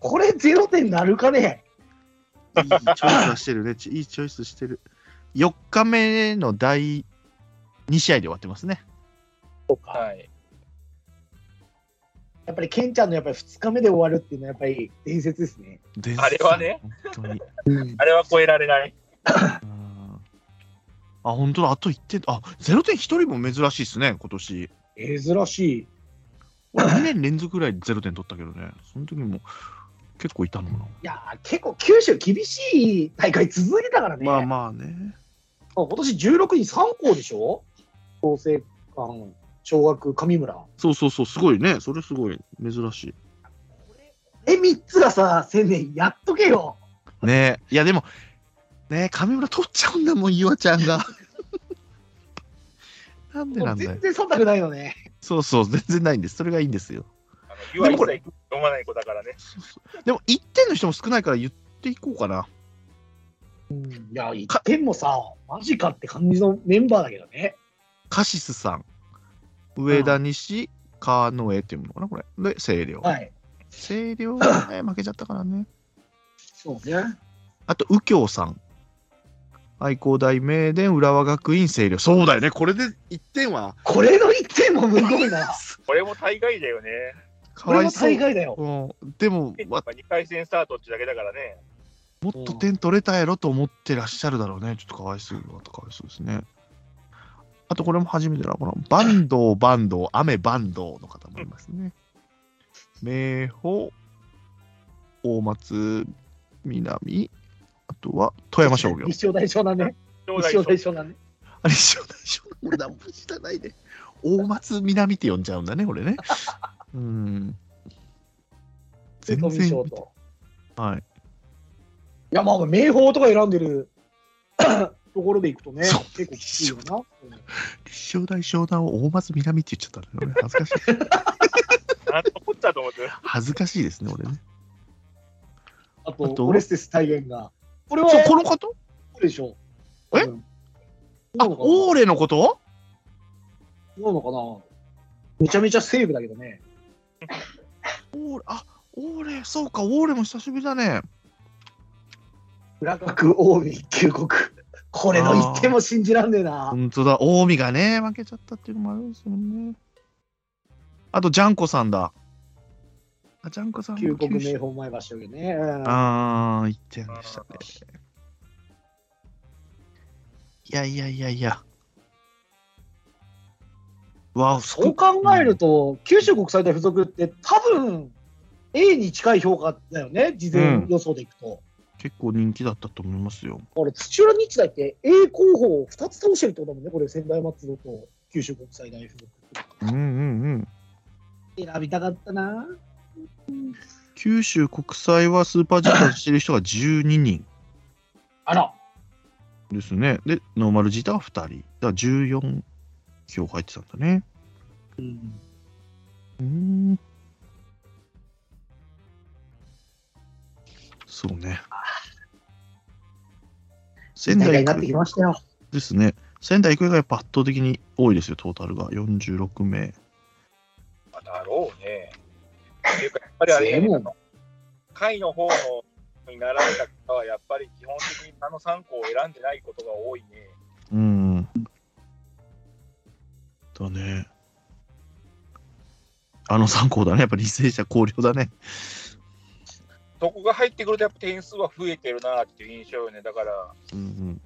これ0点なるかね？いいチョイスはしてるね。ち <laughs> いいチョイスしてる。4日目の第2試合で終わってますね。はい。やっぱりケンちゃんのやっぱり2日目で終わるっていうのはやっぱり伝説ですね。ですあれはね。本当に。<laughs> あれは超えられない。うんあ、本当だ。あと1点。あ、0点1人も珍しいですね、今年。珍しい。俺2年連続ぐらいで0点取ったけどね。その時も結構いたのかな。いやー結構九州厳しい大会続いてたからね。まあまあね。今年16人3校でしょ？創成館、小学、上村。そうそうそう、すごいね。それすごい珍しえ、3つがさ、千年やっとけよ。い。ねいやでも、ね上村取っちゃうんだもん、ゆあちゃんが。<laughs> なんでもなんだよう全。然忖度ないのね。そうそう、全然ないんです。それがいいんですよ。あの湯は一切読まない子だからね。そうそうでも、1点の人も少ないから言っていこうかな。うん、いや、1点もさ、マジかって感じのメンバーだけどね。カシスさん、上田西、川之江っていうのかな、これ。で、星稜。はい。星稜がね、<coughs> 負けちゃったからね。そうね。あと、右京さん。愛工大名電、浦和学院、星稜。そうだよね。これで1点は、これの1点もむごいな。<laughs> これも大概だよね。これもかわいそう。大概だよ。うん、でも、ま2回戦スタートってだけだからね。もっと点取れたやろと思ってらっしゃるだろうね。ちょっとかわいそうだとかわいそうですね。あとこれも初めてだな。この坂東坂東、雨坂東の方もいますね。明豊、大松、南、あとは富山商業。立正大湘南ね。立正大湘南ね。あれ、一緒だ、一緒だ。もう何も知らないで。大松南って呼んじゃうんだね、これね。うん。で、全富然。はい。いや、まあ、明豊とか選んでるところでいくとね、そう結構きついよな。うん立正大湘南を大松南って言っちゃったね。俺恥ずかしい。なんとこっちゃと思って。恥ずかしいですね、俺ね。ああと？と、オレステス大元が。これは、そう、この方でしょ。え？うんあ、オーレのこと？な違うのかな？めちゃめちゃセーブだけどね。オーレ、あ、オーレ、そうか、オーレも久しぶりだね。浦学近江旧国。これの1点も信じらんねえな。本当だ、近江がね、負けちゃったっていうのもあるんですよね。あと、ジャンコさんだ。あ、ジャンコさん九州明豊前橋商業ね。うんあー、1点でしたね。いやいやいやいや。わあ、そう考えると、九州国際大付属って多分 A に近い評価だよね、事前予想でいくと。結構人気だったと思いますよ。これ土浦日大って A 候補を2つ倒してるってことだもんね、これ仙台松戸と九州国際大付属。うんうんうん。選びたかったな。九州国際はスーパージェットしてる人が12人あら、ですね。で、ノーマルジータは2人。だから14票入ってたんだね。うん、うーん。そうね。仙台なってき育ましたよ。ですね。仙台育英がやっぱ圧倒的に多いですよ、トータルが。46名。だろうね。っていうか、やっぱりあれ、でも会の方のになられた方は、やっぱり基本的にあの3校を選んでないことが多いね。うん。だね。あの3校だね。やっぱ履正社広陵だね。そこが入ってくると、やっぱ点数は増えてるなっていう印象よね。だから、うんうん。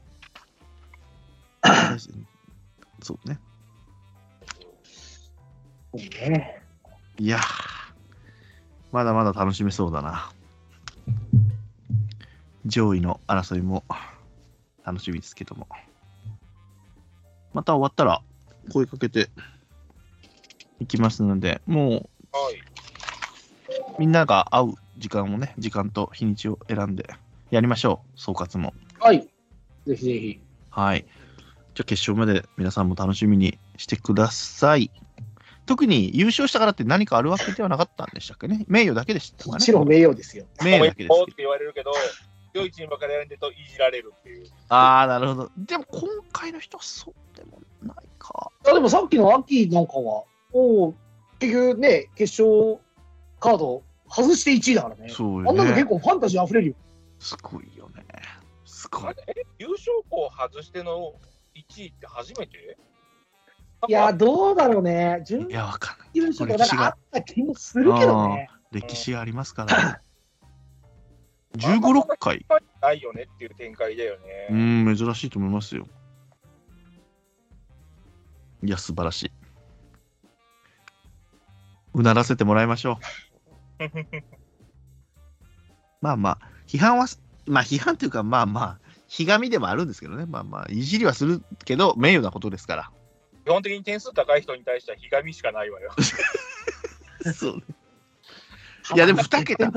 <coughs> そうね。そうねいやーまだまだ楽しめそうだな。上位の争いも楽しみですけども。また終わったら声かけていきますので、もうはい。みんなが会う時間をね、時間と日にちを選んでやりましょう、総括も。はい。ぜひぜひ。はい。じゃあ決勝まで皆さんも楽しみにしてください。特に優勝したからって何かあるわけではなかったんでしたっけね？名誉だけでしたかね？もちろん名誉ですよ。名誉だけですって。言われるけど、強いチームかり選んでるといじられるっていう。ああ、なるほど。でも今回の人はそうでもないか。あでもさっきの秋なんかは、もう結局ね、決勝カード外して1位だからね。そうあんなの結。構ファンタジー溢れるよ。すごいよね。すごい優勝校外しての1位って初めて？いや、どうだろうね。準いや、わかんない。優勝とかなんかあった気もするけどね。歴史ありますから。15、6回。ないよねっていう展開だようね。ん、珍しいと思いますよ。いや、素晴らしい。うならせてもらいましょう。<laughs> まあまあ、批判は、まあ批判というか、まあまあ、ひがみでもあるんですけどね。まあまあ、いじりはするけど、名誉なことですから。基本的に点数高い人に対してはひがみしかないわよ。<laughs> そうね。いやでも二桁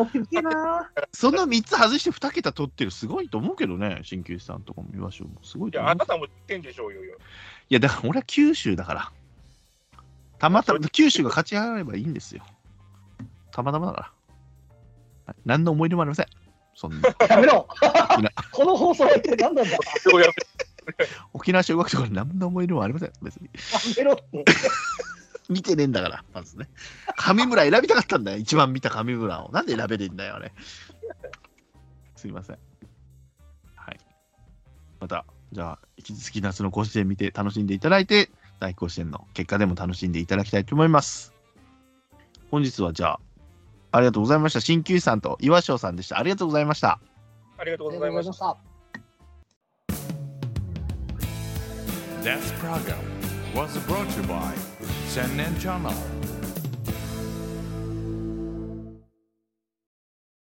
その3つ外して2桁取ってる、すごいと思うけどね、鍼灸師さんとかも岩椒もすごいいや、と思う。あなたも点でしょうよ。いや、だから俺は九州だから。たまたま、九州が勝ち上がればいいんですよ。たまたまだから。はい何の思い出もありません。そんな。やめろこの放送は一体何なんだ沖縄小学校に何の思い出もありません。別に。めろって。見てねえんだから、まずね。上村選びたかったんだよ。一番見た上村を。なんで選べねえんだよ、あれ。すいません。はい。また、じゃあ、引き続き夏の甲子園見て楽しんでいただいて、大甲子園の結果でも楽しんでいただきたいと思います。本日はじゃあ、ありがとうございました。鍼灸師さんと岩翔さんでした。ありがとうございました。ありがとうごございまし。たた。This program was brought to you by Sennen Channel.